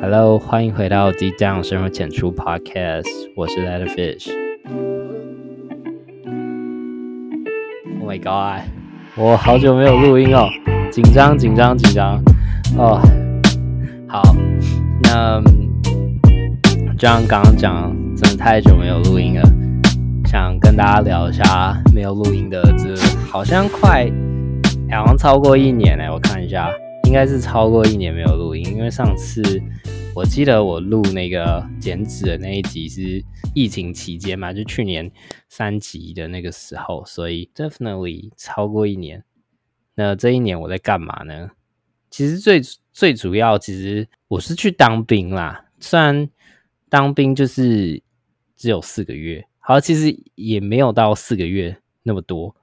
Hello，欢迎回到 Deep Down 生活浅出 Podcast，我是 Letter Fish。Oh my god，我好久没有录音哦，紧张紧张紧张哦。好，那就像刚刚讲，真的太久没有录音了，想跟大家聊一下没有录音的这好像快，好像超过一年哎，我看一下。应该是超过一年没有录音，因为上次我记得我录那个减脂的那一集是疫情期间嘛，就去年三集的那个时候，所以 definitely 超过一年。那这一年我在干嘛呢？其实最最主要，其实我是去当兵啦。虽然当兵就是只有四个月，好，其实也没有到四个月那么多，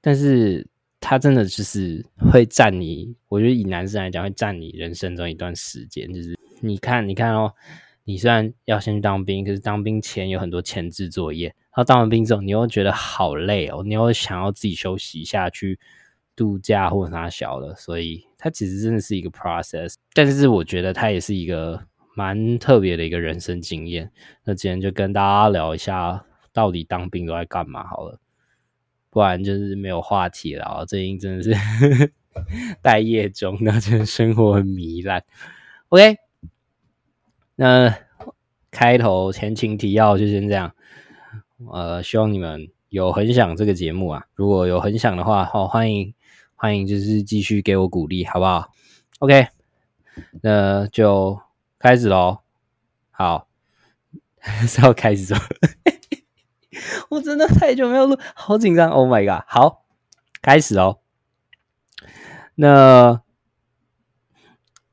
但是。他真的就是会占你，我觉得以男生来讲，会占你人生中一段时间。就是你看，你看哦，你虽然要先去当兵，可是当兵前有很多前置作业。然后当完兵之后，你又觉得好累哦，你又想要自己休息一下，去度假或者啥小的。所以它其实真的是一个 process，但是我觉得它也是一个蛮特别的一个人生经验。那今天就跟大家聊一下，到底当兵都在干嘛好了。不然就是没有话题了。最近真的是 待业中，那真的生活很糜烂。OK，那开头前情提要就先这样。呃，希望你们有很想这个节目啊，如果有很想的话，好欢迎欢迎，就是继续给我鼓励，好不好？OK，那就开始喽。好，是要开始吗？我真的太久没有录，好紧张！Oh my god！好，开始哦。那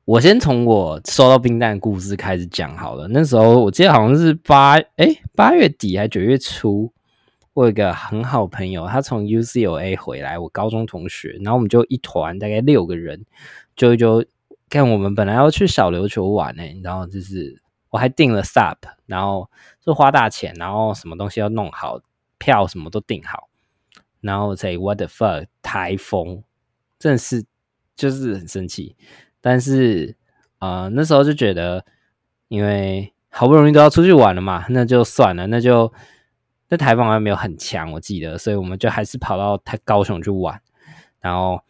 我先从我收到冰蛋故事开始讲好了。那时候我记得好像是八哎八月底还九月初，我有一个很好朋友，他从 UCLA 回来，我高中同学，然后我们就一团大概六个人，就就看我们本来要去小琉球玩呢，然后就是我还订了 SUP，然后。就花大钱，然后什么东西要弄好，票什么都订好，然后才 what the fuck 台风，真的是就是很生气。但是呃那时候就觉得，因为好不容易都要出去玩了嘛，那就算了，那就那台风好像没有很强，我记得，所以我们就还是跑到太高雄去玩。然后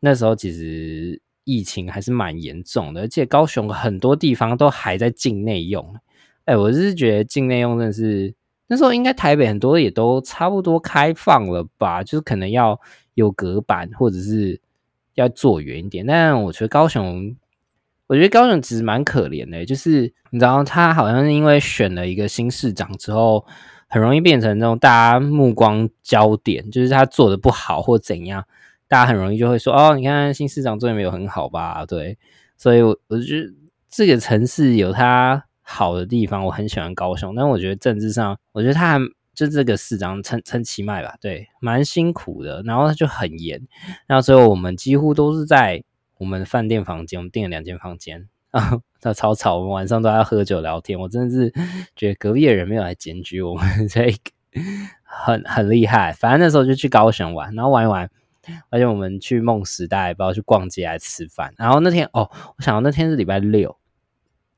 那时候其实疫情还是蛮严重的，而且高雄很多地方都还在境内用。哎，我是觉得境内用真的是那时候应该台北很多也都差不多开放了吧，就是可能要有隔板或者是要坐远一点。但我觉得高雄，我觉得高雄其实蛮可怜的，就是你知道他好像是因为选了一个新市长之后，很容易变成那种大家目光焦点，就是他做的不好或怎样，大家很容易就会说哦，你看新市长做的没有很好吧？对，所以我我觉得这个城市有它。好的地方，我很喜欢高雄，但我觉得政治上，我觉得他还就这个市长陈陈其迈吧，对，蛮辛苦的，然后他就很严，然后最后我们几乎都是在我们饭店房间，我们订了两间房间啊，他超吵，我们晚上都要喝酒聊天，我真的是觉得隔壁的人没有来检举我们，这很很厉害。反正那时候就去高雄玩，然后玩一玩，而且我们去梦时代，不知道去逛街还是吃饭，然后那天哦，我想到那天是礼拜六。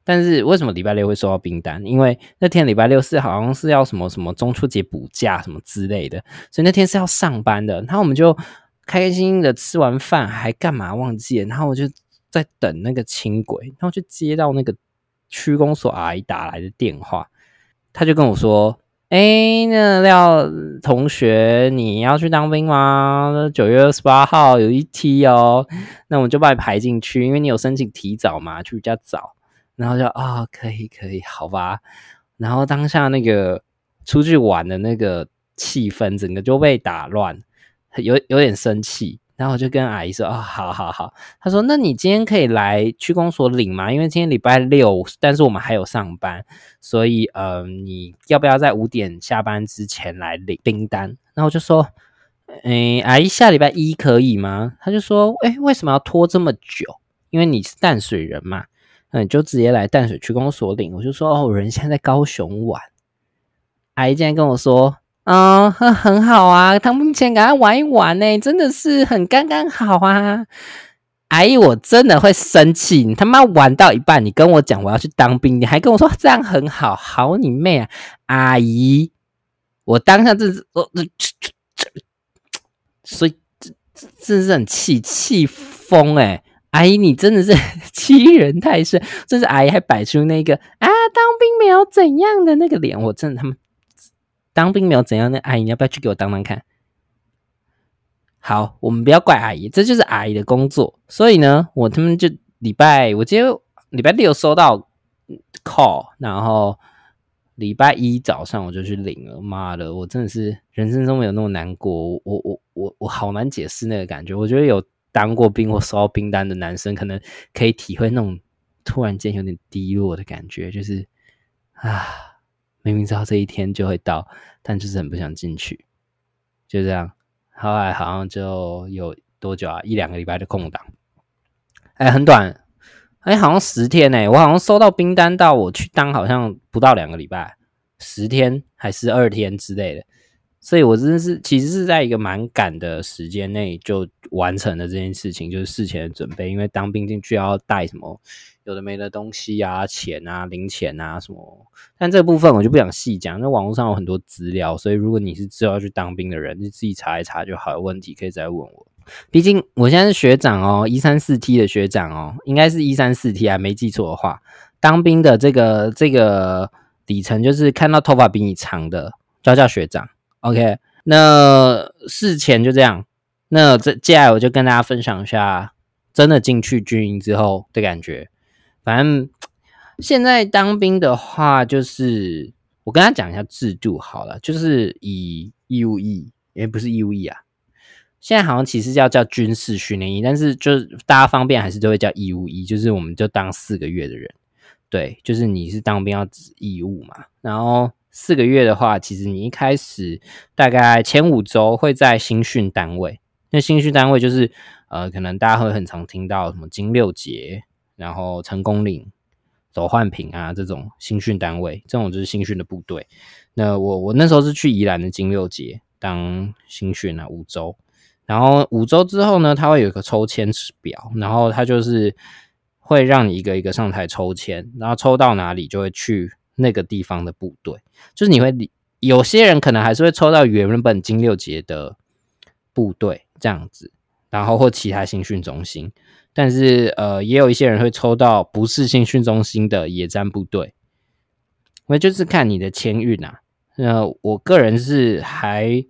但是为什么礼拜六会收到冰单？因为那天礼拜六是好像是要什么什么中秋节补假什么之类的，所以那天是要上班的。然后我们就开开心心的吃完饭，还干嘛忘记了？然后我就在等那个轻轨，然后就接到那个区公所阿姨打来的电话，他就跟我说：“哎，那廖同学，你要去当兵吗？九月二十八号有一梯哦，那我就把你排进去，因为你有申请提早嘛，去比较早。”然后就啊，可以可以，好吧。然后当下那个出去玩的那个气氛，整个就被打乱，有有点生气。然后我就跟阿姨说：“啊，好好好。”她说：“那你今天可以来区公所领吗？因为今天礼拜六，但是我们还有上班，所以呃，你要不要在五点下班之前来领订单？”然后我就说：“哎，阿姨，下礼拜一可以吗？”他就说：“哎，为什么要拖这么久？因为你是淡水人嘛。”那你就直接来淡水区公所领，我就说哦，人现在在高雄玩。阿姨竟然跟我说，啊，很好啊，他们前赶快玩一玩呢，真的是很刚刚好啊。阿姨，我真的会生气。你他妈玩到一半，你跟我讲我要去当兵，你还跟我说这样很好，好你妹啊！阿姨，我当下这是我这这，所以这真是很气气疯哎！阿姨，你真的是 欺人太甚，真是阿姨还摆出那个啊当兵没有怎样的那个脸，我真的他妈当兵没有怎样的阿姨，你要不要去给我当当看？好，我们不要怪阿姨，这就是阿姨的工作。所以呢，我他们就礼拜，我今天礼拜六收到 call，然后礼拜一早上我就去领了。妈的，我真的是人生中没有那么难过。我我我我好难解释那个感觉。我觉得有当过兵或收到兵单的男生，可能可以体会那种突然间有点低落的感觉，就是啊，明明知道这一天就会到，但就是很不想进去，就这样。后来好像就有多久啊？一两个礼拜的空档，哎，很短，哎，好像十天呢。我好像收到冰单到我去当，好像不到两个礼拜，十天还是二天之类的。所以我真的是其实是在一个蛮赶的时间内就完成了这件事情，就是事前的准备。因为当兵进去要带什么有的没的东西啊，钱啊，零钱啊什么。但这部分我就不想细讲，那网络上有很多资料，所以如果你是知道要去当兵的人，你自己查一查就好。有问题可以再问我。毕竟我现在是学长哦，一三四 T 的学长哦，应该是一三四 T 啊，没记错的话，当兵的这个这个底层就是看到头发比你长的，叫叫学长。OK，那事前就这样。那这接下来我就跟大家分享一下，真的进去军营之后的感觉。反正现在当兵的话，就是我跟他讲一下制度好了，就是以义务役，也不是义务役啊。现在好像其实要叫军事训练役，但是就是大家方便还是都会叫义务役，就是我们就当四个月的人。对，就是你是当兵要义务嘛，然后。四个月的话，其实你一开始大概前五周会在新训单位，那新训单位就是呃，可能大家会很常听到什么金六节，然后成功岭、走换品啊这种新训单位，这种就是新训的部队。那我我那时候是去宜兰的金六节当新训啊五周，然后五周之后呢，他会有一个抽签表，然后他就是会让你一个一个上台抽签，然后抽到哪里就会去。那个地方的部队，就是你会有些人可能还是会抽到原本金六节的部队这样子，然后或其他新训中心，但是呃，也有一些人会抽到不是新训中心的野战部队，那就是看你的签运啊。那我个人是还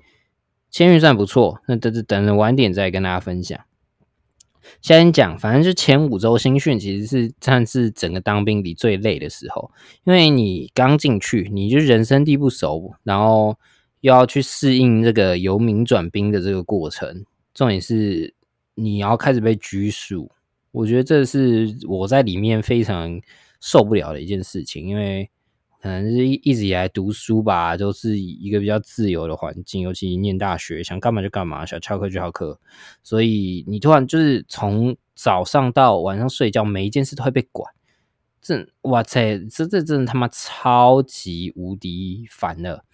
签运算不错，那等等等晚点再跟大家分享。先讲，反正就前五周新训，其实是算是整个当兵里最累的时候，因为你刚进去，你就人生地不熟，然后又要去适应这个由民转兵的这个过程，重点是你要开始被拘束，我觉得这是我在里面非常受不了的一件事情，因为。可能是一一直以来读书吧，都是一个比较自由的环境，尤其念大学，想干嘛就干嘛，想翘课就翘课，所以你突然就是从早上到晚上睡觉，每一件事都会被管，这哇塞，这这真的他妈超级无敌烦了！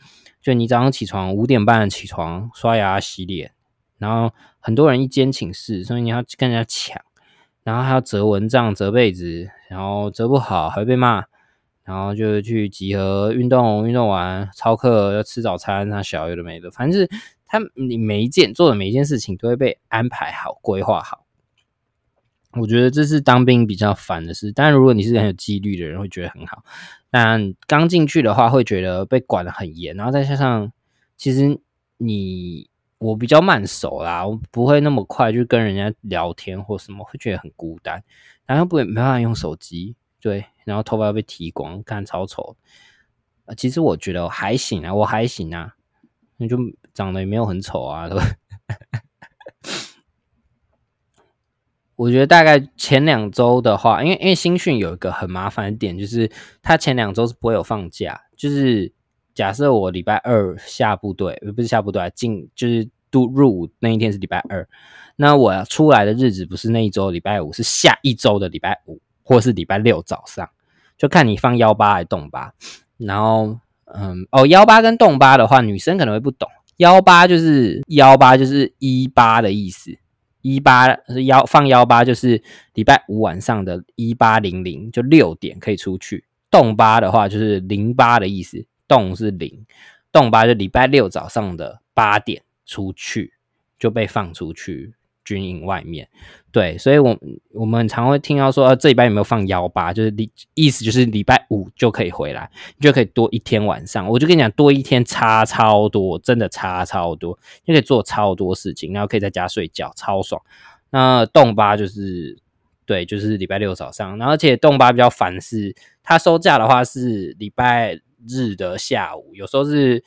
就你早上起床五点半起床，刷牙洗脸，然后很多人一间寝室，所以你要跟人家抢，然后还要折蚊帐、折被子，然后折不好还会被骂。然后就去集合运动，运动完操课要吃早餐，那小有的没的，反正是他你每一件做的每一件事情都会被安排好、规划好。我觉得这是当兵比较烦的事，但如果你是很有纪律的人，会觉得很好。但刚进去的话，会觉得被管的很严，然后再加上其实你我比较慢手啦，我不会那么快就跟人家聊天或什么，会觉得很孤单，然后不会没办法用手机。对，然后头发要被剃光，看超丑。其实我觉得还行啊，我还行啊，那就长得也没有很丑啊，对吧？我觉得大概前两周的话，因为因为新训有一个很麻烦的点，就是他前两周是不会有放假。就是假设我礼拜二下部队，不是下部队进，就是入入伍那一天是礼拜二，那我出来的日子不是那一周礼拜五，是下一周的礼拜五。或是礼拜六早上，就看你放幺八还动八。然后，嗯，哦，幺八跟动八的话，女生可能会不懂。幺八就是幺八，就是一八的意思。一八幺放幺八就是礼拜五晚上的一八零零，就六点可以出去。动八的话就是零八的意思，动是零，动八就礼拜六早上的八点出去就被放出去军营外面。对，所以，我我们常会听到说，这礼拜有没有放幺八？就是礼意思就是礼拜五就可以回来，你就可以多一天晚上。我就跟你讲，多一天差超多，真的差超多，就可以做超多事情，然后可以在家睡觉，超爽。那动八就是对，就是礼拜六早上，然后而且动八比较烦是，它收假的话是礼拜日的下午，有时候是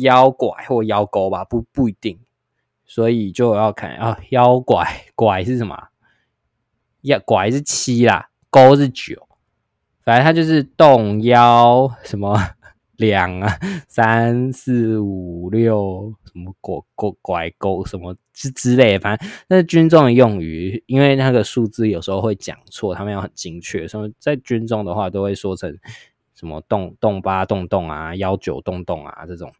腰拐或腰钩吧，不不一定。所以就要看啊，腰拐拐是什么？要拐是七啦，勾是九，反正它就是动腰什么两啊，三四五六什么拐拐拐勾什么之之类，反正那是军中的用语，因为那个数字有时候会讲错，他们要很精确，所以在军中的话都会说成什么动动八动动啊，幺九动动啊这种，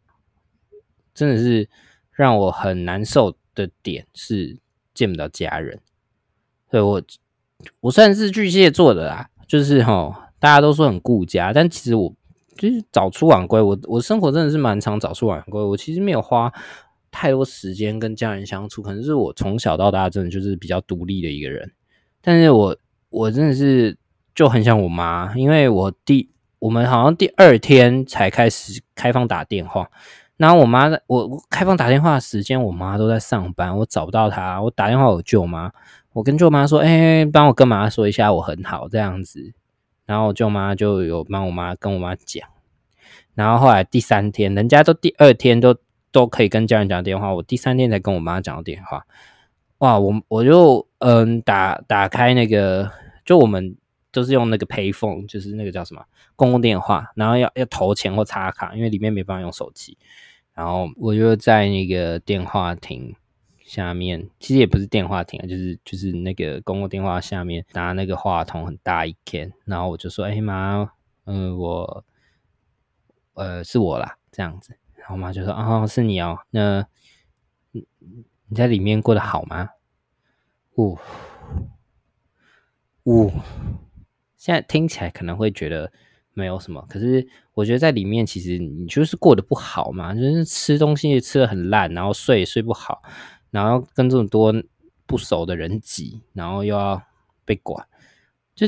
真的是。让我很难受的点是见不到家人，所以我我算是巨蟹座的啦，就是哈，大家都说很顾家，但其实我就是早出晚归，我我生活真的是蛮常早出晚归，我其实没有花太多时间跟家人相处，可能是我从小到大真的就是比较独立的一个人，但是我我真的是就很想我妈，因为我第我们好像第二天才开始开放打电话。然后我妈在我开放打电话的时间，我妈都在上班，我找不到她。我打电话我舅妈，我跟舅妈说：“哎，帮我跟妈说一下，我很好这样子。”然后舅妈就有帮我妈跟我妈讲。然后后来第三天，人家都第二天都都可以跟家人讲电话，我第三天才跟我妈讲电话。哇，我我就嗯打打开那个，就我们都是用那个 payphone，就是那个叫什么公共电话，然后要要投钱或插卡，因为里面没办法用手机。然后我就在那个电话亭下面，其实也不是电话亭啊，就是就是那个公共电话下面拿那个话筒很大一片，然后我就说：“哎妈，嗯，我呃是我啦，这样子。”然后妈就说：“哦，是你哦，那你在里面过得好吗？”呜呜，现在听起来可能会觉得。没有什么，可是我觉得在里面，其实你就是过得不好嘛，就是吃东西吃的很烂，然后睡也睡不好，然后跟这么多不熟的人挤，然后又要被管，就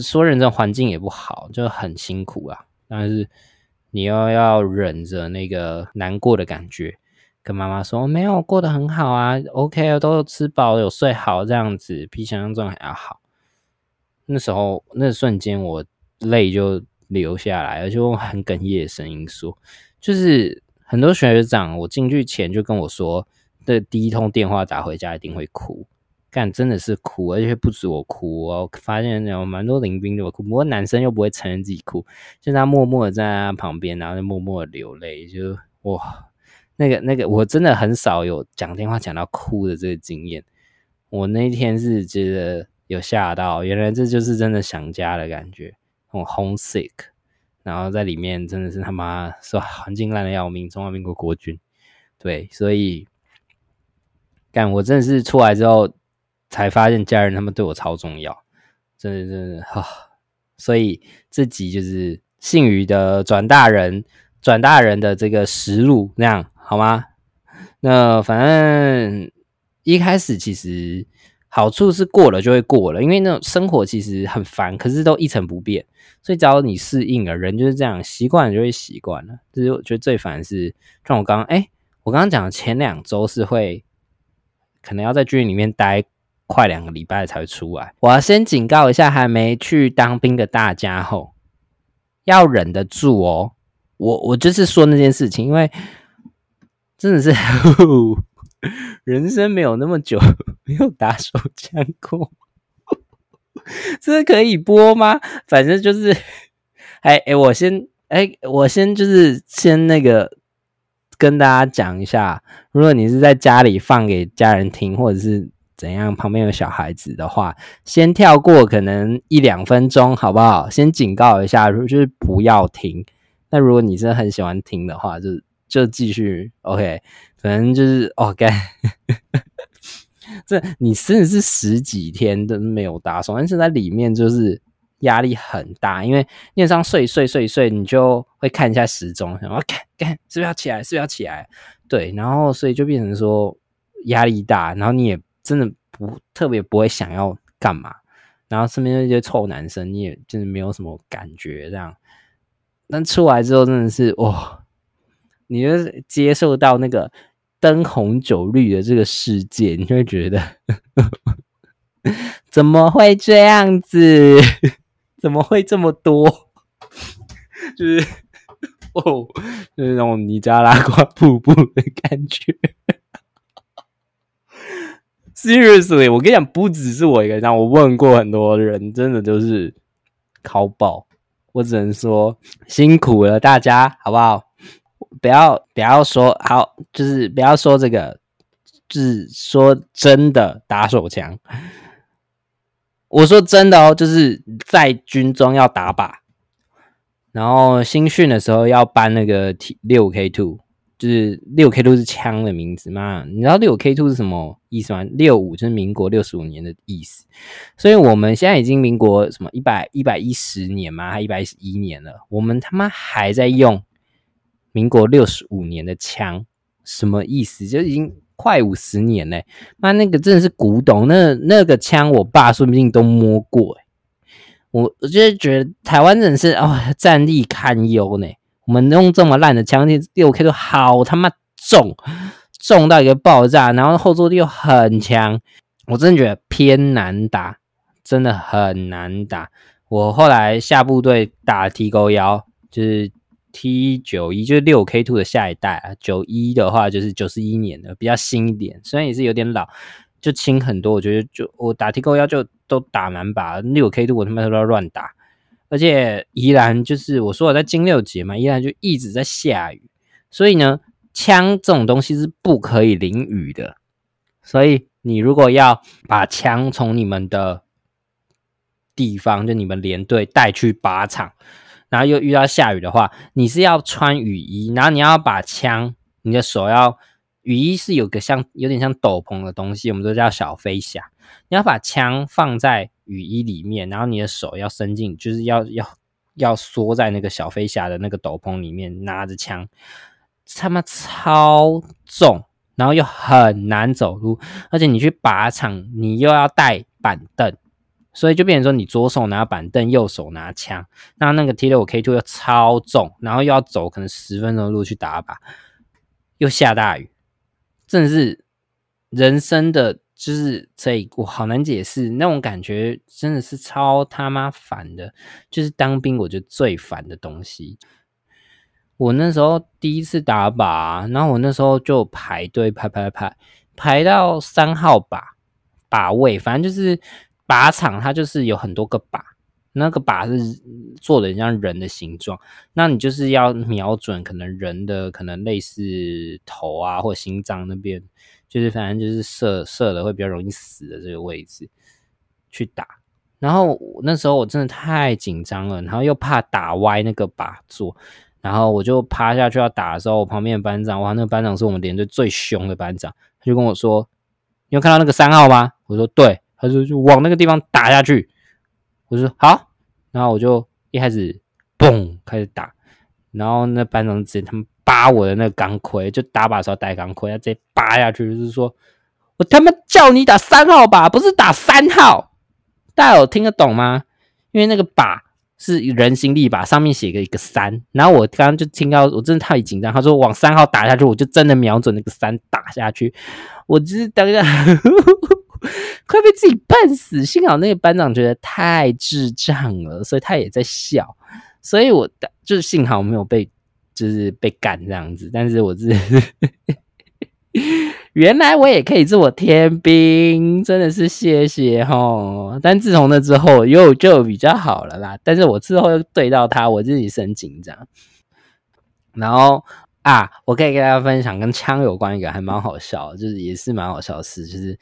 说人这环境也不好，就很辛苦啊。但是你又要忍着那个难过的感觉，跟妈妈说没有过得很好啊，OK，都有吃饱有睡好，这样子比想象中还要好。那时候那瞬间我泪就。留下来，而且用很哽咽的声音说：“就是很多学长，我进去前就跟我说，的第一通电话打回家一定会哭，干真的是哭，而且不止我哭，我发现有蛮多林兵都哭，不过男生又不会承认自己哭，就他默默的站在他旁边，然后就默默的流泪，就哇，那个那个，我真的很少有讲电话讲到哭的这个经验，我那天是觉得有吓到，原来这就是真的想家的感觉。”很 homesick，然后在里面真的是他妈说？环境烂的要命，中华民国国军，对，所以干我真的是出来之后才发现家人他们对我超重要，真的真的哈，所以这集就是姓余的转大人转大人的这个实录那样好吗？那反正一开始其实。好处是过了就会过了，因为那种生活其实很烦，可是都一成不变，所以只要你适应了，人就是这样，习惯了就会习惯了。就是我觉得最烦是，像我刚刚，哎，我刚刚讲的前两周是会，可能要在军营里面待快两个礼拜才会出来。我要先警告一下还没去当兵的大家吼，要忍得住哦。我我就是说那件事情，因为真的是。人生没有那么久没有打手枪过，这可以播吗？反正就是，哎哎，我先哎，我先就是先那个跟大家讲一下，如果你是在家里放给家人听，或者是怎样，旁边有小孩子的话，先跳过可能一两分钟，好不好？先警告一下，就是不要听。那如果你是很喜欢听的话，就就继续 OK。反正就是哦，该这你甚至是十几天都没有打手，但是在里面就是压力很大，因为念上睡睡睡睡，你就会看一下时钟，然后看看是不是要起来，是不是要起来？对，然后所以就变成说压力大，然后你也真的不特别不会想要干嘛，然后身边那些臭男生，你也真的没有什么感觉这样。但出来之后真的是哇，你就接受到那个。灯红酒绿的这个世界，你就会觉得怎么会这样子？怎么会这么多？就是哦，就是那种尼加拉瓜瀑布的感觉。Seriously，我跟你讲，不只是我一个人，我问过很多人，真的就是考爆。我只能说辛苦了大家，好不好？不要不要说好，就是不要说这个，就是说真的打手枪。我说真的哦，就是在军中要打靶，然后新训的时候要搬那个 T 六 K two，就是六 K two 是枪的名字嘛？你知道六 K two 是什么意思吗？六五就是民国六十五年的意思，所以我们现在已经民国什么一百一百一十年嘛，还一百一十一年了，我们他妈还在用。民国六十五年的枪什么意思？就已经快五十年嘞！那那个真的是古董，那那个枪我爸说不定都摸过。我我就是觉得台湾人是哦战力堪忧呢。我们用这么烂的枪，六 K 都好他妈重，重到一个爆炸，然后后坐力又很强，我真的觉得偏难打，真的很难打。我后来下部队打 T 勾幺，就是。T 九一就是六 K two 的下一代啊，九一的话就是九十一年的，比较新一点，虽然也是有点老，就轻很多。我觉得就我打 T 勾幺就都打满把，六 K two 我他妈都要乱打，而且宜兰就是我说我在金六节嘛，宜兰就一直在下雨，所以呢，枪这种东西是不可以淋雨的，所以你如果要把枪从你们的地方，就你们连队带去靶场。然后又遇到下雨的话，你是要穿雨衣，然后你要把枪，你的手要雨衣是有个像有点像斗篷的东西，我们都叫小飞侠。你要把枪放在雨衣里面，然后你的手要伸进，就是要要要缩在那个小飞侠的那个斗篷里面，拿着枪，他妈超重，然后又很难走路，而且你去靶场，你又要带板凳。所以就变成说，你左手拿板凳，右手拿枪，那那个 T 六 K two 又超重，然后又要走可能十分钟的路去打靶，又下大雨，真的是人生的就是这一我好难解释那种感觉，真的是超他妈烦的，就是当兵我觉得最烦的东西。我那时候第一次打靶，然后我那时候就排队排排排排到三号靶靶位，反正就是。靶场它就是有很多个靶，那个靶是做的像人的形状，那你就是要瞄准可能人的可能类似头啊或心脏那边，就是反正就是射射的会比较容易死的这个位置去打。然后那时候我真的太紧张了，然后又怕打歪那个靶座，然后我就趴下去要打的时候，我旁边的班长哇，那个班长是我们连队最凶的班长，他就跟我说：“你有看到那个三号吗？”我说：“对。”他说就往那个地方打下去，我说好，然后我就一开始嘣开始打，然后那班长直接他们扒我的那个钢盔，就打靶时候戴钢盔，他直接扒下去，就是说我他妈叫你打三号靶，不是打三号，大家有听得懂吗？因为那个靶是人形立靶，上面写个一个三，然后我刚刚就听到，我真的太紧张，他说往三号打下去，我就真的瞄准那个三打下去，我就是当下。快被自己笨死！幸好那个班长觉得太智障了，所以他也在笑。所以我就是幸好没有被，就是被干这样子。但是我是 原来我也可以做我天兵，真的是谢谢哈。但自从那之后又就比较好了啦。但是我之后又对到他，我自己是很紧张。然后啊，我可以跟大家分享跟枪有关一个还蛮好笑，就是也是蛮好笑的事，就是。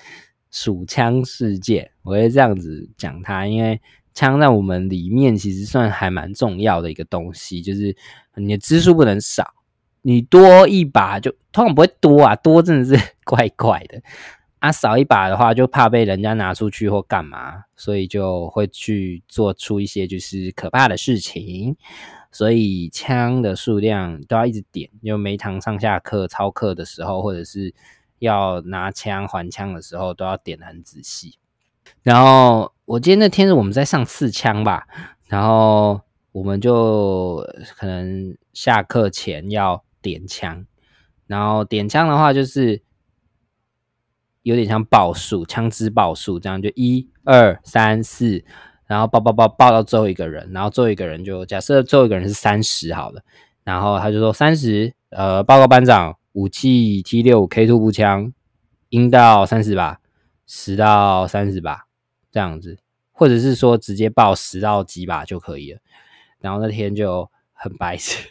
数枪事件，我会这样子讲它，因为枪在我们里面其实算还蛮重要的一个东西，就是你的支数不能少，你多一把就通常不会多啊，多真的是怪怪的，啊，少一把的话就怕被人家拿出去或干嘛，所以就会去做出一些就是可怕的事情。所以枪的数量都要一直点，就每堂上下课、操课的时候，或者是要拿枪还枪的时候，都要点的很仔细。然后我记得那天是我们在上刺枪吧，然后我们就可能下课前要点枪，然后点枪的话就是有点像报数，枪支报数，这样就一二三四。然后报报报报到最后一个人，然后最后一个人就假设最后一个人是三十好了，然后他就说三十，呃，报告班长，武器 T 六 K two 步枪，阴到三十把，十到三十把这样子，或者是说直接报十到几把就可以了。然后那天就很白痴，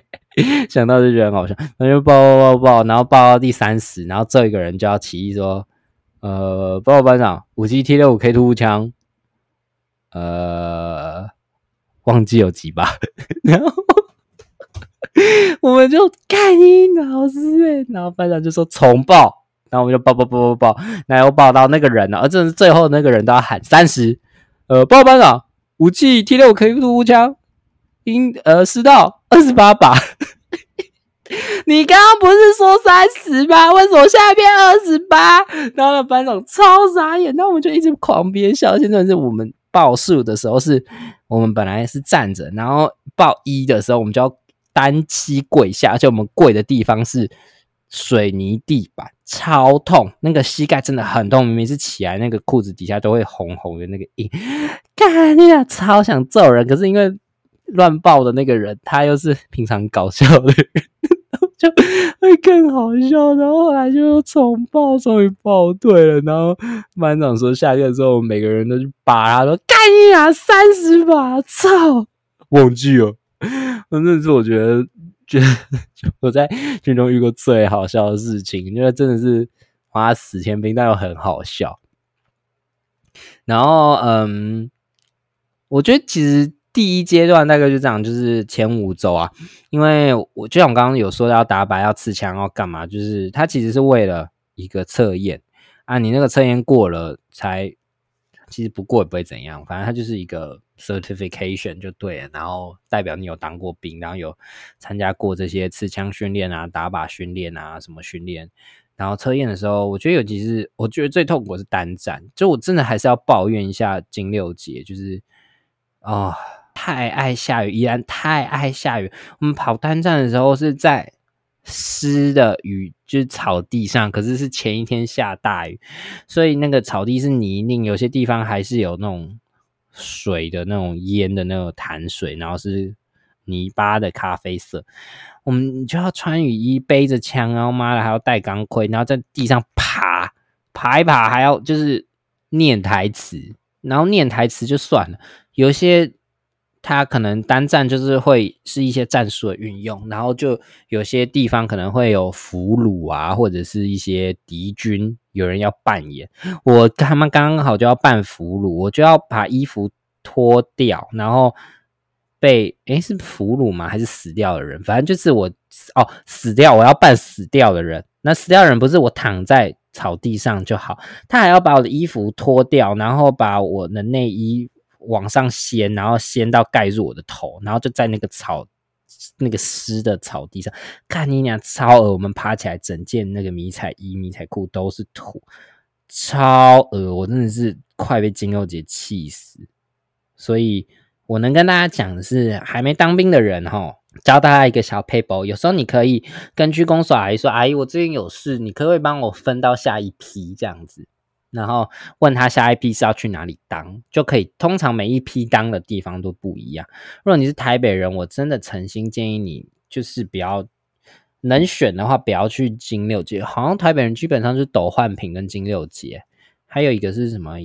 想到就觉得很好笑，那就报报报报，然后报到第三十，然后这一个人就要起义说，呃，报告班长，武器 T 六五 K two 步枪。呃，忘记有几把，然后 我们就看你老师哎，然后班长就说重报，然后我们就报报报报报，然后报到那个人了，而这是最后那个人都要喊三十，呃，报班长，武器 T 六可以步枪，应呃十到二十八把，你刚刚不是说三十吗？为什么现在变二十八？然后那班长超傻眼，那我们就一直狂憋笑，现在是我们。报数的时候是我们本来是站着，然后报一的时候我们就要单膝跪下，而且我们跪的地方是水泥地板，超痛，那个膝盖真的很痛，明明是起来，那个裤子底下都会红红的那个印，干你俩超想揍人，可是因为乱抱的那个人他又是平常搞笑的人。就会更好笑，然后后来就重抱，终于抱对了。然后班长说下课之后，每个人都去拔，他说干你啊，三十把，操，忘记了。真的是我觉得，觉得我在军中遇过最好笑的事情，因为真的是花死天兵，但又很好笑。然后，嗯，我觉得其实。第一阶段大概就这样，就是前五周啊，因为我就像我刚刚有说要打靶、要刺枪、要干嘛，就是它其实是为了一个测验啊，你那个测验过了才，其实不过也不会怎样，反正它就是一个 certification 就对了，然后代表你有当过兵，然后有参加过这些刺枪训练啊、打靶训练啊什么训练，然后测验的时候，我觉得尤其是我觉得最痛苦是单战，就我真的还是要抱怨一下金六节，就是哦。太爱下雨，依然太爱下雨。我们跑单站的时候是在湿的雨，就是草地上，可是是前一天下大雨，所以那个草地是泥泞，有些地方还是有那种水的那种淹的那种潭水，然后是泥巴的咖啡色。我们就要穿雨衣，背着枪，然后妈的还要戴钢盔，然后在地上爬爬一爬，还要就是念台词，然后念台词就算了，有些。他可能单战就是会是一些战术的运用，然后就有些地方可能会有俘虏啊，或者是一些敌军有人要扮演。我他们刚刚好就要扮俘虏，我就要把衣服脱掉，然后被诶是俘虏吗？还是死掉的人？反正就是我哦死掉，我要扮死掉的人。那死掉的人不是我躺在草地上就好，他还要把我的衣服脱掉，然后把我的内衣。往上掀，然后掀到盖住我的头，然后就在那个草、那个湿的草地上，看你俩超恶。我们爬起来，整件那个迷彩衣、迷彩裤都是土，超恶。我真的是快被金肉姐气死。所以我能跟大家讲的是，还没当兵的人哈，教大家一个小配包。有时候你可以跟居公所阿姨说：“阿姨，我最近有事，你可不可以帮我分到下一批这样子？”然后问他下一批是要去哪里当，就可以。通常每一批当的地方都不一样。如果你是台北人，我真的诚心建议你，就是不要能选的话，不要去金六街。好像台北人基本上是斗焕平跟金六街，还有一个是什么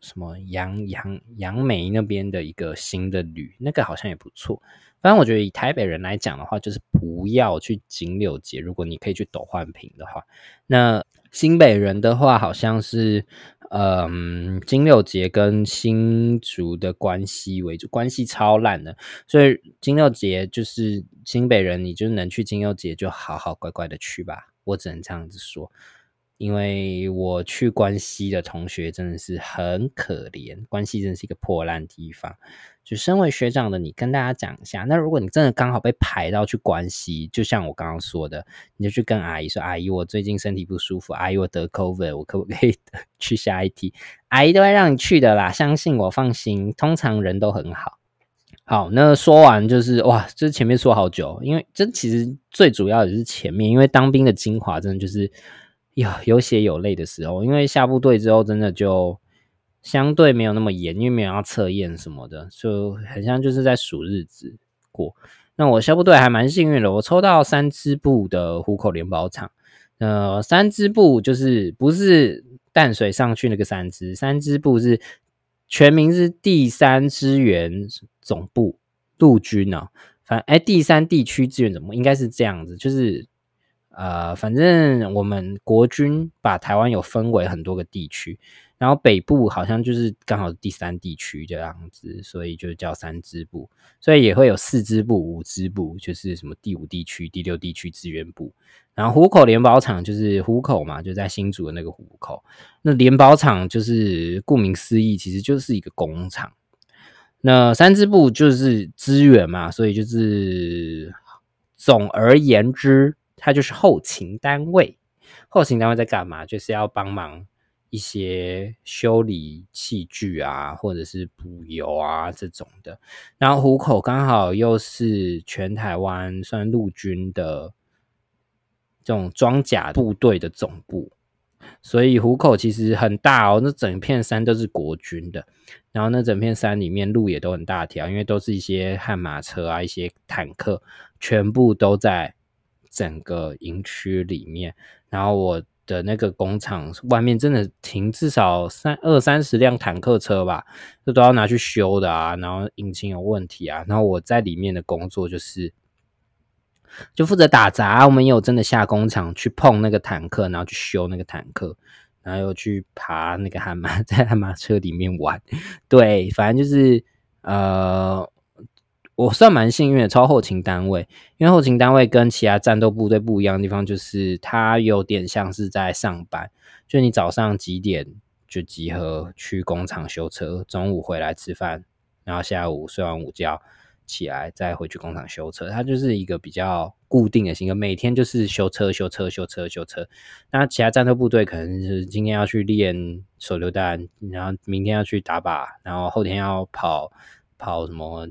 什么杨杨杨梅那边的一个新的旅，那个好像也不错。反正我觉得以台北人来讲的话，就是不要去金六街。如果你可以去斗焕平的话，那。新北人的话，好像是，嗯，金六杰跟新竹的关系为主，关系超烂的，所以金六杰就是新北人，你就能去金六杰，就好好乖乖的去吧，我只能这样子说。因为我去关西的同学真的是很可怜，关西真的是一个破烂地方。就身为学长的你，跟大家讲一下，那如果你真的刚好被排到去关西，就像我刚刚说的，你就去跟阿姨说：“阿姨，我最近身体不舒服，阿姨我得 COVID，我可不可以 去下一题？”阿姨都会让你去的啦，相信我，放心，通常人都很好。好，那说完就是哇，这前面说好久，因为这其实最主要也是前面，因为当兵的精华真的就是有有血有泪的时候，因为下部队之后真的就。相对没有那么严，因为没有要测验什么的，就很像就是在数日子过。那我下部队还蛮幸运的，我抽到三支部的虎口联保厂。呃，三支部就是不是淡水上去那个三支，三支部是全名是第三支援总部陆军啊。反哎，第三地区支援总部应该是这样子，就是呃，反正我们国军把台湾有分为很多个地区。然后北部好像就是刚好第三地区这样子，所以就叫三支部，所以也会有四支部、五支部，就是什么第五地区、第六地区支援部。然后虎口联保厂就是虎口嘛，就在新竹的那个虎口。那联保厂就是顾名思义，其实就是一个工厂。那三支部就是支援嘛，所以就是总而言之，它就是后勤单位。后勤单位在干嘛？就是要帮忙。一些修理器具啊，或者是补油啊这种的，然后虎口刚好又是全台湾算陆军的这种装甲部队的总部，所以虎口其实很大哦，那整片山都是国军的，然后那整片山里面路也都很大条，因为都是一些悍马车啊，一些坦克，全部都在整个营区里面，然后我。的那个工厂外面真的停至少三二三十辆坦克车吧，这都要拿去修的啊。然后引擎有问题啊，然后我在里面的工作就是就负责打杂。我们也有真的下工厂去碰那个坦克，然后去修那个坦克，然后又去爬那个悍马，在悍马车里面玩。对，反正就是呃。我算蛮幸运的，超后勤单位，因为后勤单位跟其他战斗部队不一样的地方，就是它有点像是在上班，就你早上几点就集合去工厂修车，中午回来吃饭，然后下午睡完午觉起来再回去工厂修车，它就是一个比较固定的性格，每天就是修车、修车、修车、修车。那其他战斗部队可能是今天要去练手榴弹，然后明天要去打靶，然后后天要跑跑什么。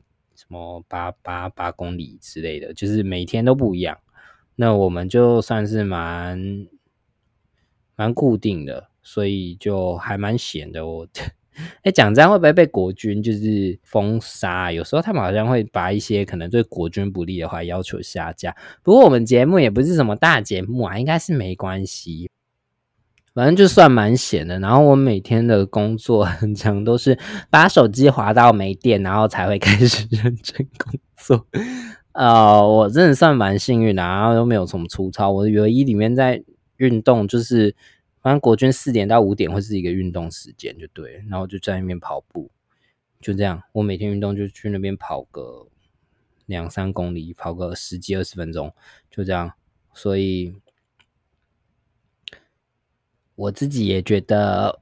什么八八八公里之类的，就是每天都不一样。那我们就算是蛮蛮固定的，所以就还蛮闲的。我哎，讲这样会不会被国军就是封杀？有时候他们好像会把一些可能对国军不利的话要求下架。不过我们节目也不是什么大节目啊，应该是没关系。反正就算蛮闲的，然后我每天的工作很长，都是把手机滑到没电，然后才会开始认真工作。呃，我真的算蛮幸运的，然后又没有什么粗糙。我的唯一里面在运动，就是反正国军四点到五点会是一个运动时间，就对。然后就在那边跑步，就这样。我每天运动就去那边跑个两三公里，跑个十几二十分钟，就这样。所以。我自己也觉得，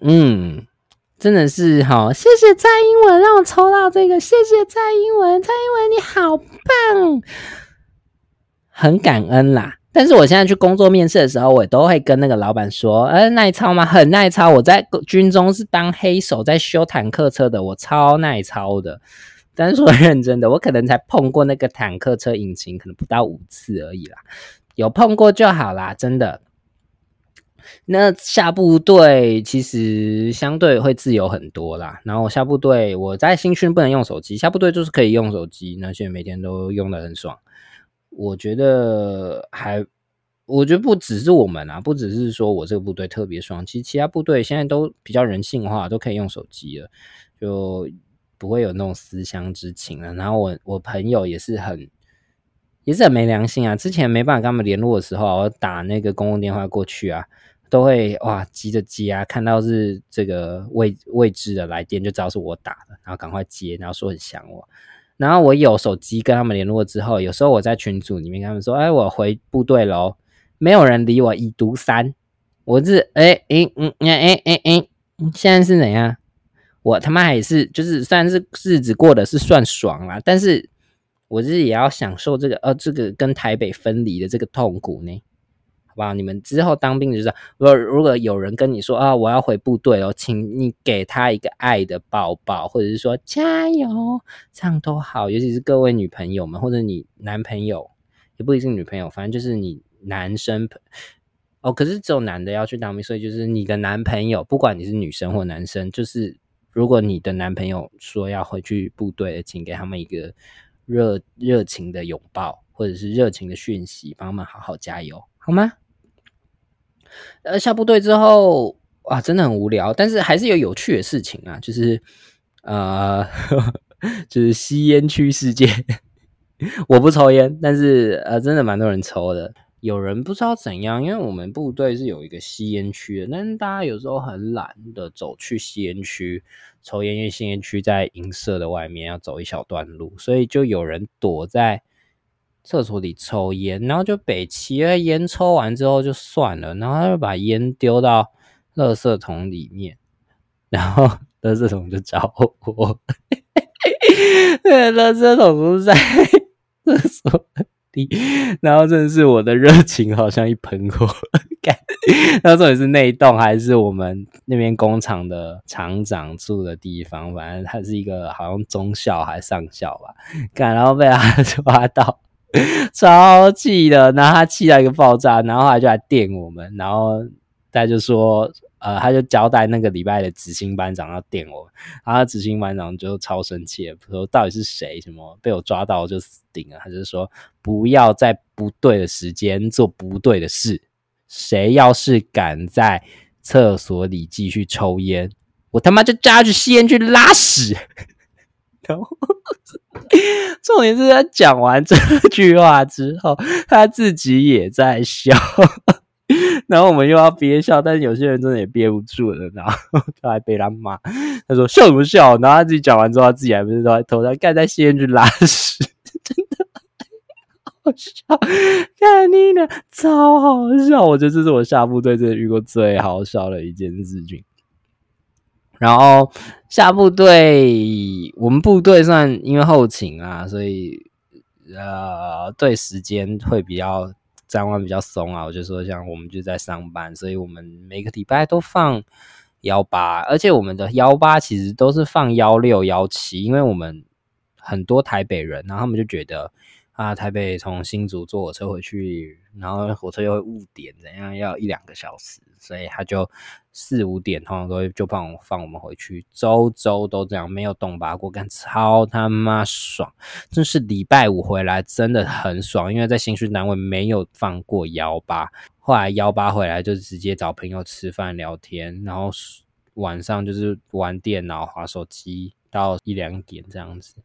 嗯，真的是好，谢谢蔡英文让我抽到这个，谢谢蔡英文，蔡英文你好棒，很感恩啦。但是我现在去工作面试的时候，我都会跟那个老板说，呃，耐操吗？很耐操。我在军中是当黑手，在修坦克车的，我超耐操的。但是说认真的，我可能才碰过那个坦克车引擎，可能不到五次而已啦，有碰过就好啦，真的。那下部队其实相对会自由很多啦。然后下部队，我在新训不能用手机，下部队就是可以用手机，那现在每天都用的很爽。我觉得还，我觉得不只是我们啊，不只是说我这个部队特别爽，其实其他部队现在都比较人性化，都可以用手机了，就不会有那种思乡之情了。然后我我朋友也是很。也是很没良心啊！之前没办法跟他们联络的时候，我打那个公共电话过去啊，都会哇急着接啊，看到是这个未未知的来电，就知道是我打的，然后赶快接，然后说很想我。然后我有手机跟他们联络之后，有时候我在群组里面跟他们说：“哎，我回部队喽。”没有人理我，已读三，我是哎哎嗯哎哎哎，现在是怎样？我他妈还是就是算是日子过得是算爽啦，但是我就是也要享受这个呃这个跟台北分离的这个痛苦呢。哇？你们之后当兵就知道，如果如果有人跟你说啊，我要回部队哦，请你给他一个爱的抱抱，或者是说加油，这样都好。尤其是各位女朋友们，或者你男朋友，也不一定是女朋友，反正就是你男生朋哦。可是只有男的要去当兵，所以就是你的男朋友，不管你是女生或男生，就是如果你的男朋友说要回去部队，请给他们一个热热情的拥抱，或者是热情的讯息，帮他们好好加油，好吗？呃，下部队之后，哇，真的很无聊，但是还是有有趣的事情啊，就是呃，就是吸烟区事件。我不抽烟，但是呃，真的蛮多人抽的。有人不知道怎样，因为我们部队是有一个吸烟区的，但是大家有时候很懒的走去吸烟区抽烟，因为吸烟区在营舍的外面，要走一小段路，所以就有人躲在。厕所里抽烟，然后就北齐了烟抽完之后就算了，然后他就把烟丢到垃圾桶里面，然后垃圾桶就着火。那垃圾桶不在 厕所里，然后真的是我的热情好像一盆火。然后重点是那一栋还是我们那边工厂的厂长住的地方，反正他是一个好像中校还是上校吧，干然后被他抓到。超气的，然后他气到一个爆炸，然后他就来电我们，然后他就说，呃，他就交代那个礼拜的执行班长要电我，然后执行班长就超生气，说到底是谁？什么被我抓到就死定了？他就说不要在不对的时间做不对的事，谁要是敢在厕所里继续抽烟，我他妈就叫他去吸烟去拉屎。然后。重点是他讲完这句话之后，他自己也在笑，然后我们又要憋笑，但是有些人真的也憋不住了，然后他还被他骂，他说笑什么笑？然后他自己讲完之后，他自己还不是都在偷他盖在吸烟去拉屎，真的好笑，看你呢，超好笑，我觉得这是我下部队真的遇过最好笑的一件事情。然后下部队，我们部队算因为后勤啊，所以呃对时间会比较张望比较松啊。我就说像我们就在上班，所以我们每个礼拜都放幺八，而且我们的幺八其实都是放幺六幺七，因为我们很多台北人，然后他们就觉得啊台北从新竹坐火车回去，然后火车又会误点，怎样要一两个小时。所以他就四五点通常都会就放放我们回去，周周都这样，没有动拔过，干超他妈爽！真是礼拜五回来真的很爽，因为在新训单位没有放过幺八，后来幺八回来就直接找朋友吃饭聊天，然后晚上就是玩电脑、划手机到一两点这样子，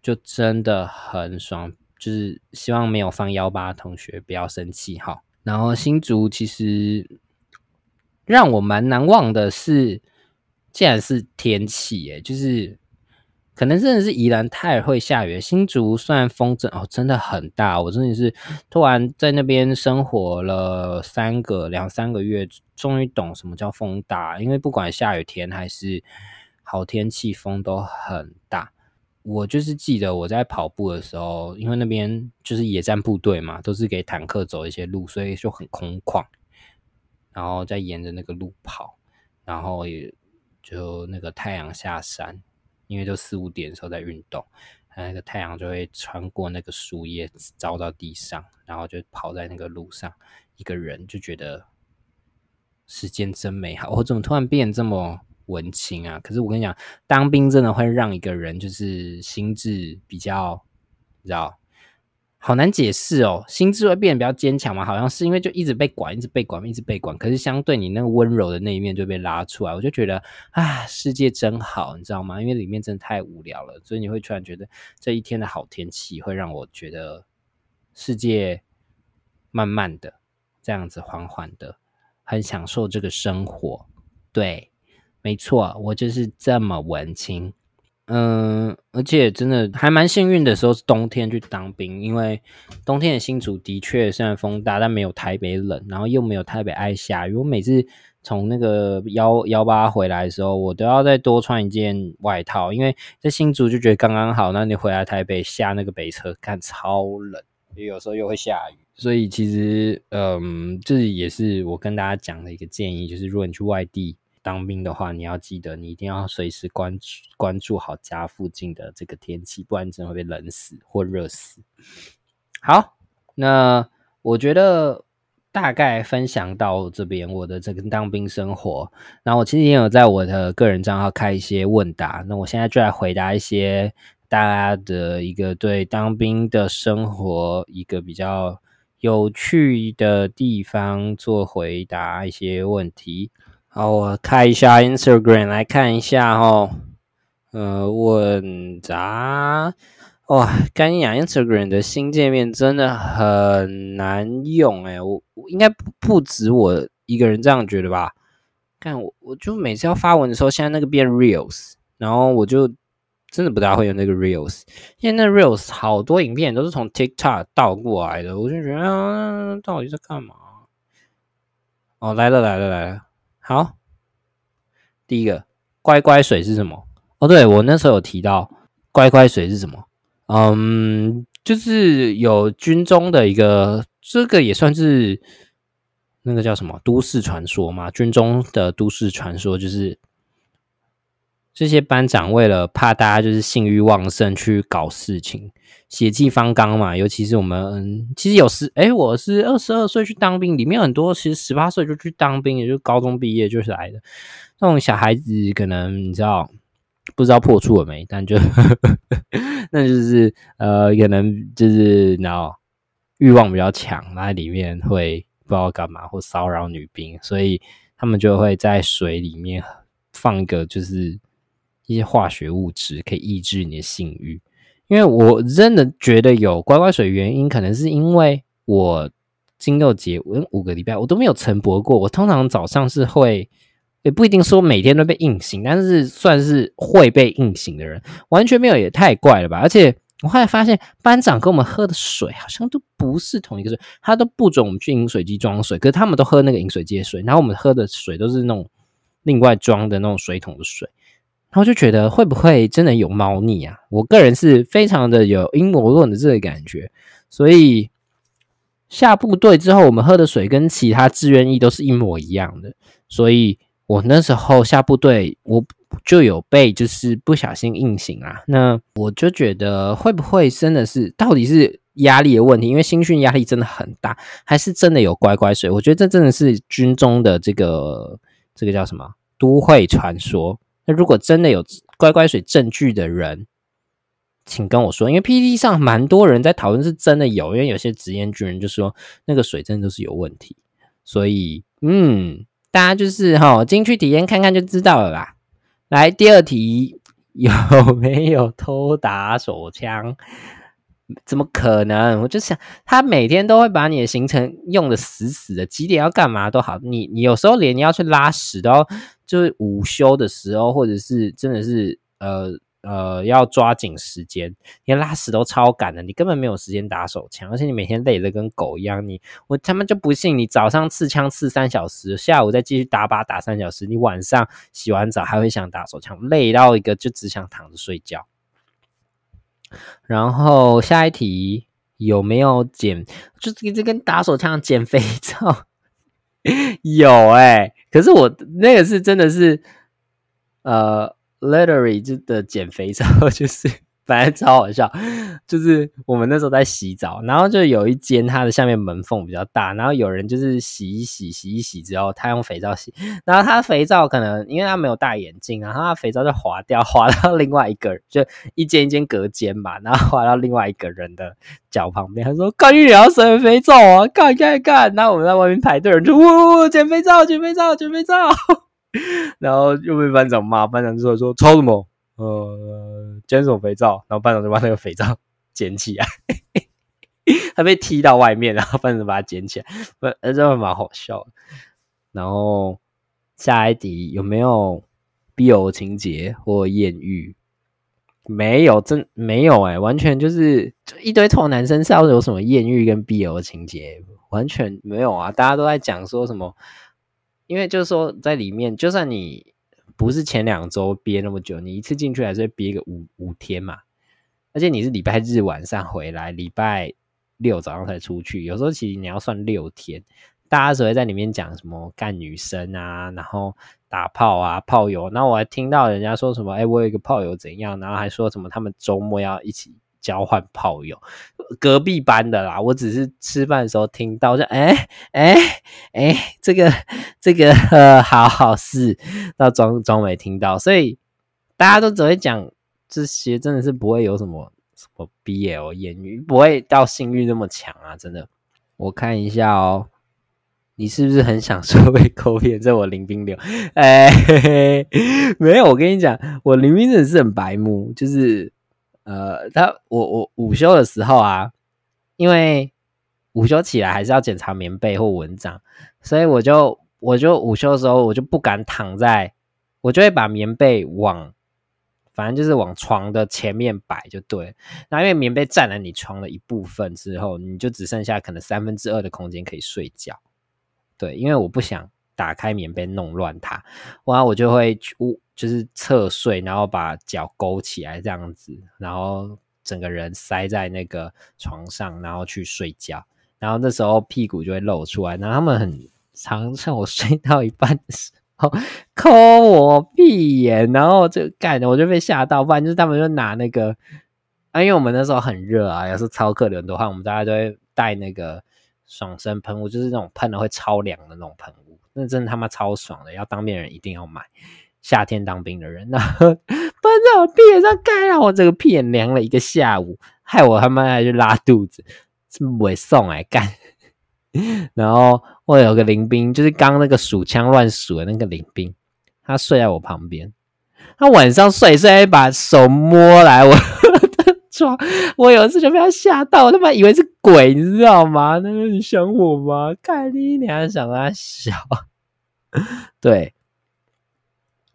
就真的很爽。就是希望没有放幺八的同学不要生气哈。然后新竹其实。让我蛮难忘的是，竟然是天气诶，就是可能真的是宜兰太会下雨。新竹虽然风真哦真的很大，我真的是突然在那边生活了三个两三个月，终于懂什么叫风大。因为不管下雨天还是好天气，风都很大。我就是记得我在跑步的时候，因为那边就是野战部队嘛，都是给坦克走一些路，所以就很空旷。然后再沿着那个路跑，然后也就那个太阳下山，因为就四五点的时候在运动，那个太阳就会穿过那个树叶照到地上，然后就跑在那个路上，一个人就觉得时间真美好。我怎么突然变这么文青啊？可是我跟你讲，当兵真的会让一个人就是心智比较，你知道。好难解释哦，心智会变得比较坚强嘛？好像是因为就一直被管，一直被管，一直被管。可是相对你那个温柔的那一面就被拉出来，我就觉得啊，世界真好，你知道吗？因为里面真的太无聊了，所以你会突然觉得这一天的好天气会让我觉得世界慢慢的这样子缓缓的，很享受这个生活。对，没错，我就是这么文青。嗯，而且真的还蛮幸运的时候是冬天去当兵，因为冬天的新竹的确虽然风大，但没有台北冷，然后又没有台北爱下雨。我每次从那个幺幺八回来的时候，我都要再多穿一件外套，因为在新竹就觉得刚刚好。那你回来台北下那个北车，看超冷，有时候又会下雨。所以其实，嗯，这也是我跟大家讲的一个建议，就是如果你去外地。当兵的话，你要记得，你一定要随时关注关注好家附近的这个天气，不然真的会被冷死或热死。好，那我觉得大概分享到这边，我的这个当兵生活。那我其实也有在我的个人账号开一些问答，那我现在就来回答一些大家的一个对当兵的生活一个比较有趣的地方做回答一些问题。好，我开一下 Instagram 来看一下哈。呃，问答哇，干讲 Instagram 的新界面真的很难用哎，我我应该不不止我一个人这样觉得吧？看我，我就每次要发文的时候，现在那个变 Reels，然后我就真的不大会用那个 Reels，因为那 Reels 好多影片都是从 TikTok 倒过来的，我就觉得，到底在干嘛？哦，来了来了来了。好，第一个乖乖水是什么？哦，对我那时候有提到乖乖水是什么？嗯，就是有军中的一个，这个也算是那个叫什么都市传说嘛？军中的都市传说就是。这些班长为了怕大家就是性欲旺盛去搞事情，血气方刚嘛。尤其是我们，其实有时，哎，我是二十二岁去当兵，里面很多其实十八岁就去当兵，也就高中毕业就是来的。那种小孩子可能你知道不知道破处了没？但就 那就是呃，可能就是然后欲望比较强，那里面会不知道干嘛或骚扰女兵，所以他们就会在水里面放一个就是。一些化学物质可以抑制你的性欲，因为我真的觉得有乖乖水原因，可能是因为我金六节我五个礼拜我都没有晨勃过，我通常早上是会，也不一定说每天都被硬醒，但是算是会被硬醒的人，完全没有也太怪了吧？而且我后来发现班长跟我们喝的水好像都不是同一个水，他都不准我们去饮水机装水，可是他们都喝那个饮水机的水，然后我们喝的水都是那种另外装的那种水桶的水。然后就觉得会不会真的有猫腻啊？我个人是非常的有阴谋论的这个感觉，所以下部队之后，我们喝的水跟其他志愿役都是一模一样的。所以我那时候下部队，我就有被就是不小心硬醒啊。那我就觉得会不会真的是到底是压力的问题？因为新训压力真的很大，还是真的有乖乖水？我觉得这真的是军中的这个这个叫什么都会传说。那如果真的有乖乖水证据的人，请跟我说，因为 PPT 上蛮多人在讨论是真的有，因为有些职业军人就说那个水真的都是有问题，所以嗯，大家就是哈进去体验看看就知道了啦。来第二题，有 没有偷打手枪？怎么可能？我就想他每天都会把你的行程用的死死的，几点要干嘛都好，你你有时候连你要去拉屎都要。就是午休的时候，或者是真的是呃呃要抓紧时间，连拉屎都超赶的，你根本没有时间打手枪，而且你每天累得跟狗一样。你我他妈就不信你早上刺枪刺三小时，下午再继续打靶打三小时，你晚上洗完澡还会想打手枪，累到一个就只想躺着睡觉。然后下一题有没有减？就是一直跟打手枪减肥 照。有哎，可是我那个是真的是，呃，literally 就的减肥操，就是反正超好笑，就是我们那时候在洗澡，然后就有一间它的下面门缝比较大，然后有人就是洗一洗，洗一洗之后，他用肥皂洗，然后他肥皂可能因为他没有戴眼镜，然后他肥皂就滑掉，滑到另外一个人，就一间一间隔间吧，然后滑到另外一个人的。脚旁边，他说：“干你要减肥皂啊，干干干！”然后我们在外面排队，人就呜呜呜捡肥皂，捡肥皂，捡肥皂。然后又被班长骂，班长就说：“说抽什么？呃，捡什么肥皂？”然后班长就把那个肥皂 捡起来，他被踢到外面，然后班长把它捡起来，不，真的蛮好笑。然后下一题有没有 BL 情节或艳遇？没有，真没有哎，完全就是一堆臭男生是要有什么艳遇跟 BL 情节，完全没有啊！大家都在讲说什么，因为就是说在里面，就算你不是前两周憋那么久，你一次进去还是憋个五五天嘛，而且你是礼拜日晚上回来，礼拜六早上才出去，有时候其实你要算六天。大家只会在里面讲什么干女生啊，然后打炮啊、炮友。那我还听到人家说什么，哎，我有一个炮友怎样，然后还说什么他们周末要一起交换炮友。隔壁班的啦，我只是吃饭的时候听到，就哎哎哎，这个这个好好事，到装装没听到，所以大家都只会讲这些，真的是不会有什么什么 BL 言语，不会到性欲那么强啊，真的。我看一下哦。你是不是很享受被抠片？在我林冰流，哎，没有，我跟你讲，我林冰真的是很白目，就是呃，他我我午休的时候啊，因为午休起来还是要检查棉被或蚊帐，所以我就我就午休的时候我就不敢躺在，我就会把棉被往，反正就是往床的前面摆就对，那因为棉被占了你床的一部分之后，你就只剩下可能三分之二的空间可以睡觉。对，因为我不想打开棉被弄乱它，然后我就会就是侧睡，然后把脚勾起来这样子，然后整个人塞在那个床上，然后去睡觉。然后那时候屁股就会露出来，然后他们很常趁我睡到一半的时候抠我屁眼，然后就干的我就被吓到，不然就是他们就拿那个啊，因为我们那时候很热啊，要是超客人的话，我们大家都会带那个。爽身喷雾就是那种喷了会超凉的那种喷雾，那真的他妈超爽的，要当面人一定要买。夏天当兵的人，然后喷在我屁眼上，盖让我这个屁眼凉了一个下午，害我他妈还去拉肚子，是不会送来干。然后我有个林兵，就是刚那个数枪乱数的那个林兵，他睡在我旁边，他晚上睡睡把手摸来我。抓！我有一次就被他吓到，我他妈以为是鬼，你知道吗？那个你想我吗？看你，你还想他笑？对，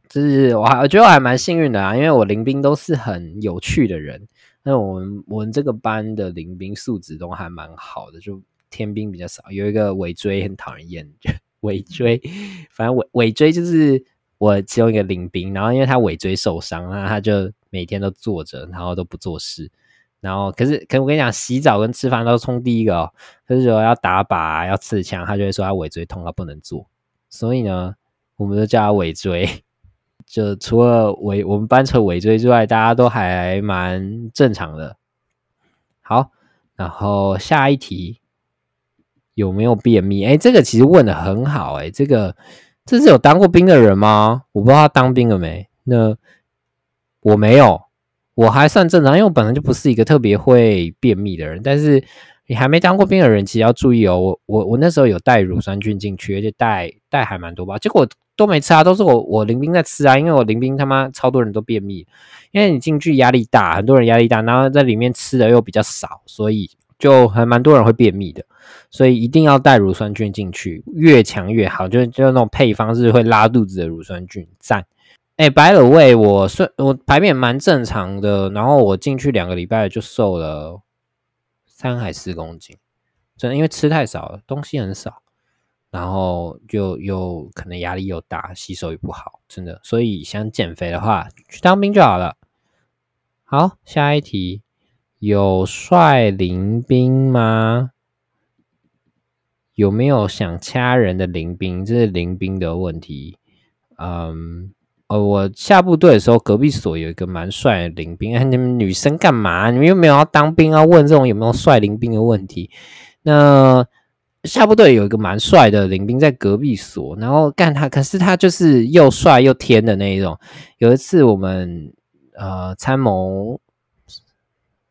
就是我还我觉得我还蛮幸运的啊，因为我林兵都是很有趣的人。那我们我们这个班的林兵素质都还蛮好的，就天兵比较少。有一个尾追很讨人厌，尾追，反正尾尾追就是我其中一个林兵，然后因为他尾椎受伤，那他就。每天都坐着，然后都不做事，然后可是，可是我跟你讲，洗澡跟吃饭都冲第一个哦。可是说要打靶、要刺枪，他就会说他尾椎痛，他不能做。所以呢，我们都叫他尾椎。就除了尾，我们班车尾椎之外，大家都还蛮正常的。好，然后下一题有没有便秘？哎，这个其实问的很好，哎，这个这是有当过兵的人吗？我不知道他当兵了没？那。我没有，我还算正常，因为我本来就不是一个特别会便秘的人。但是你还没当过兵的人，其实要注意哦。我我我那时候有带乳酸菌进去，而且带带还蛮多包，结果都没吃啊，都是我我林兵在吃啊。因为我林兵他妈超多人都便秘，因为你进去压力大，很多人压力大，然后在里面吃的又比较少，所以就还蛮多人会便秘的。所以一定要带乳酸菌进去，越强越好，就就那种配方是会拉肚子的乳酸菌，赞。哎，白了胃，我算我排便蛮正常的，然后我进去两个礼拜就瘦了三还四公斤，真的因为吃太少了，东西很少，然后就又可能压力又大，吸收也不好，真的，所以想减肥的话，去当兵就好了。好，下一题，有帅临兵吗？有没有想掐人的临兵？这是临兵的问题，嗯。呃，我下部队的时候，隔壁所有一个蛮帅的林兵。哎，你们女生干嘛？你们又没有要当兵啊？问这种有没有帅林兵的问题？那下部队有一个蛮帅的林兵在隔壁所，然后干他，可是他就是又帅又天的那一种。有一次我们呃参谋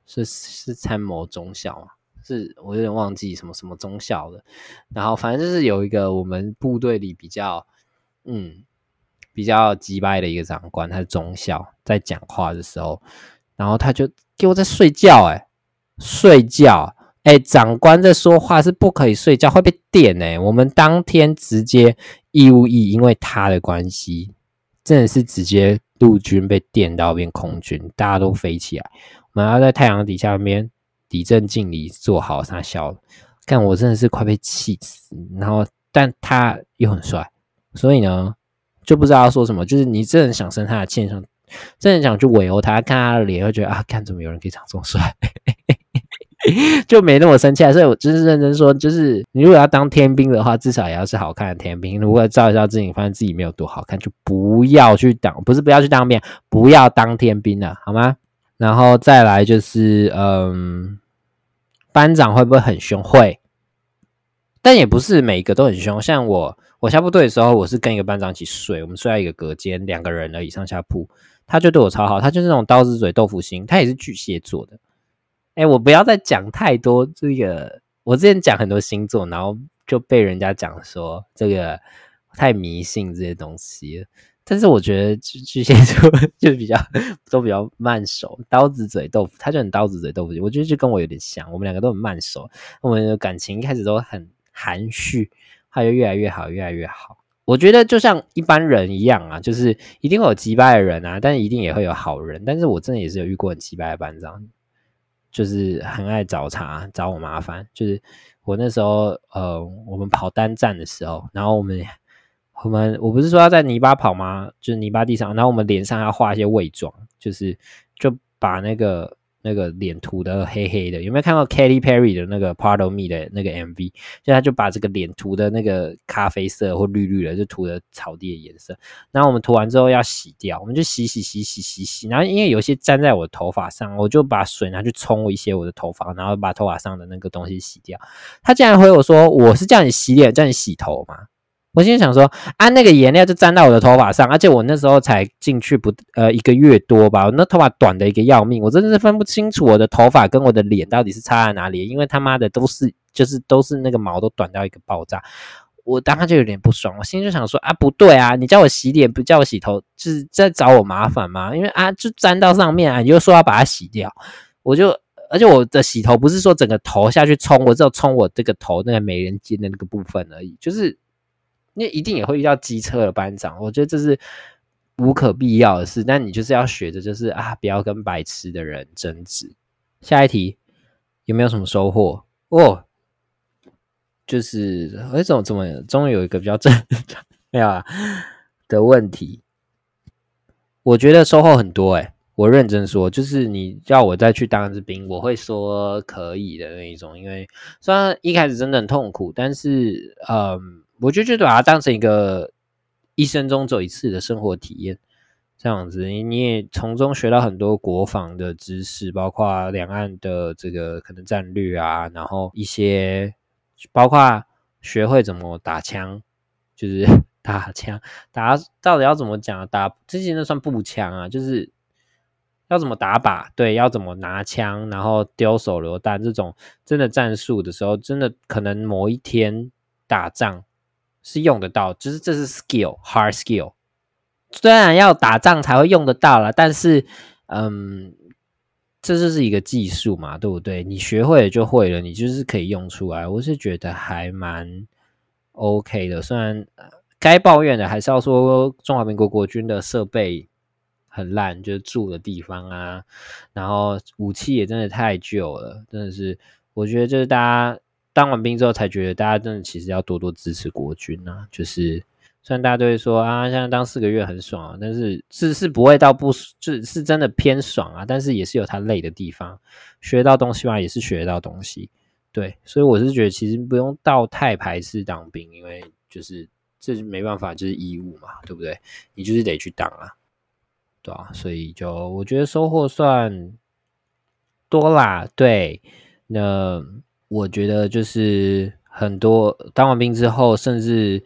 是是参谋中校，是我有点忘记什么什么中校的。然后反正就是有一个我们部队里比较嗯。比较击败的一个长官，他是中校，在讲话的时候，然后他就给我在睡觉，哎，睡觉，哎，长官在说话是不可以睡觉，会被电，哎，我们当天直接义务役，因为他的关系，真的是直接陆军被电到变空军，大家都飞起来，我们要在太阳底下边抵正敬礼，做好他笑。看我真的是快被气死，然后但他又很帅，所以呢就不知道要说什么。就是你真的想生他的气，想真的想去围殴他，看他的脸，会觉得啊，看怎么有人可以长这么帅。就没那么生气了，所以我就是认真说，就是你如果要当天兵的话，至少也要是好看的天兵。如果照一照自己，发现自己没有多好看，就不要去当，不是不要去当兵，不要当天兵了，好吗？然后再来就是，嗯，班长会不会很凶？会，但也不是每一个都很凶。像我，我下部队的时候，我是跟一个班长一起睡，我们睡在一个隔间，两个人而已，上下铺，他就对我超好，他就是那种刀子嘴豆腐心，他也是巨蟹座的。哎，我不要再讲太多这个。我之前讲很多星座，然后就被人家讲说这个太迷信这些东西。但是我觉得巨巨蟹座 就比较都比较慢熟，刀子嘴豆腐，他就很刀子嘴豆腐心。我觉得就跟我有点像，我们两个都很慢熟，我们的感情一开始都很含蓄，他就越来越好，越来越好。我觉得就像一般人一样啊，就是一定会有击败的人啊，但是一定也会有好人。但是我真的也是有遇过很击败的班长。就是很爱找茬，找我麻烦。就是我那时候，呃，我们跑单站的时候，然后我们我们我不是说要在泥巴跑吗？就是泥巴地上，然后我们脸上要画一些伪装，就是就把那个。那个脸涂的黑黑的，有没有看到 Katy Perry 的那个 Part of Me 的那个 MV？就他就把这个脸涂的那个咖啡色或绿绿的，就涂的草地的颜色。然后我们涂完之后要洗掉，我们就洗洗洗洗洗洗。然后因为有些粘在我的头发上，我就把水拿去冲一些我的头发，然后把头发上的那个东西洗掉。他竟然回我说：“我是叫你洗脸，叫你洗头吗？”我心想说，啊，那个颜料就粘到我的头发上，而且我那时候才进去不呃一个月多吧，我那头发短的一个要命，我真的是分不清楚我的头发跟我的脸到底是差在哪里，因为他妈的都是就是都是那个毛都短到一个爆炸，我当时就有点不爽，我心里就想说啊，不对啊，你叫我洗脸不叫我洗头，就是在找我麻烦吗？因为啊就粘到上面啊，你就说要把它洗掉，我就而且我的洗头不是说整个头下去冲，我只有冲我这个头那个美人尖的那个部分而已，就是。你一定也会遇到机车的班长，我觉得这是无可必要的事。但你就是要学着，就是啊，不要跟白痴的人争执。下一题有没有什么收获？哦，就是哎，怎么怎么终于有一个比较正常没有啊的问题？我觉得收获很多哎，我认真说，就是你叫我再去当一支兵，我会说可以的那一种。因为虽然一开始真的很痛苦，但是嗯。我就觉得把它当成一个一生中走一次的生活体验，这样子，你你也从中学到很多国防的知识，包括两岸的这个可能战略啊，然后一些包括学会怎么打枪，就是 打枪打到底要怎么讲打，这些那算步枪啊，就是要怎么打靶，对，要怎么拿枪，然后丢手榴弹这种真的战术的时候，真的可能某一天打仗。是用得到，就是这是 skill，hard skill。虽然要打仗才会用得到了，但是，嗯，这就是一个技术嘛，对不对？你学会了就会了，你就是可以用出来。我是觉得还蛮 OK 的。虽然该抱怨的还是要说中华民国国军的设备很烂，就是住的地方啊，然后武器也真的太旧了，真的是，我觉得就是大家。当完兵之后，才觉得大家真的其实要多多支持国军啊！就是虽然大家都会说啊，现在当四个月很爽啊，但是是是不会到不，是是真的偏爽啊。但是也是有它累的地方，学到东西嘛，也是学到东西。对，所以我是觉得其实不用到太排斥当兵，因为就是这是没办法，就是义务嘛，对不对？你就是得去当啊，对啊，所以就我觉得收获算多啦。对，那。我觉得就是很多当完兵之后，甚至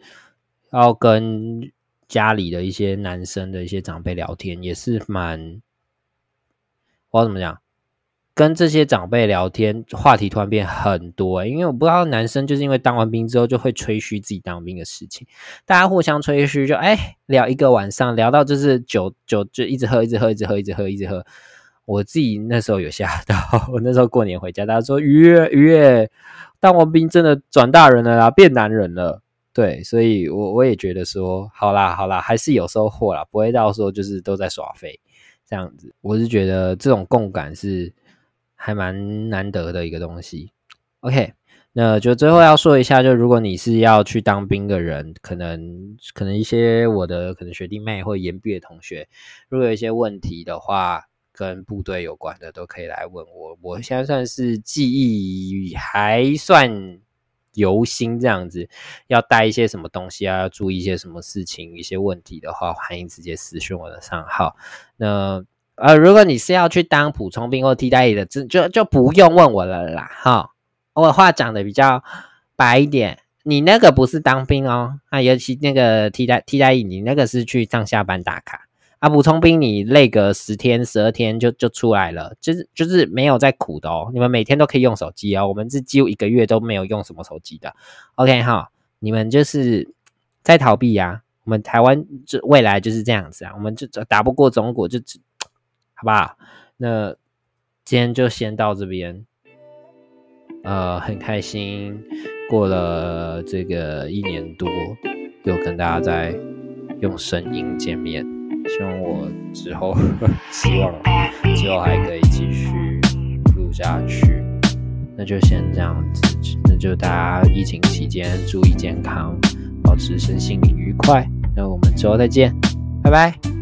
要跟家里的一些男生的一些长辈聊天，也是蛮，我要怎么讲？跟这些长辈聊天，话题突然变很多。因为我不知道男生就是因为当完兵之后就会吹嘘自己当兵的事情，大家互相吹嘘，就哎聊一个晚上，聊到就是酒酒就一直喝，一直喝，一直喝，一直喝，一直喝。我自己那时候有吓到，我那时候过年回家，大家说：“于越于越，当完兵真的转大人了啦，变男人了。”对，所以我我也觉得说，好啦好啦，还是有收获啦，不会到说就是都在耍废这样子。我是觉得这种共感是还蛮难得的一个东西。OK，那就最后要说一下，就如果你是要去当兵的人，可能可能一些我的可能学弟妹或研毕的同学，如果有一些问题的话，跟部队有关的都可以来问我。我现在算是记忆还算。犹新这样子，要带一些什么东西啊？要注意一些什么事情？一些问题的话，欢迎直接私讯我的账号。那呃，如果你是要去当普通兵或替代役的，就就就不用问我了啦。哈，我话讲的比较白一点，你那个不是当兵哦，啊，尤其那个替代替代役，你那个是去上下班打卡。啊，补充兵你累个十天十二天就就出来了，就是就是没有在苦的哦。你们每天都可以用手机哦，我们是几乎一个月都没有用什么手机的。OK 哈，你们就是在逃避呀。我们台湾就未来就是这样子啊，我们就打不过中国就，好不好？那今天就先到这边。呃，很开心过了这个一年多，又跟大家在用声音见面。希望我之后，希望之后还可以继续录下去。那就先这样子，那就大家疫情期间注意健康，保持身心灵愉快。那我们之后再见，拜拜。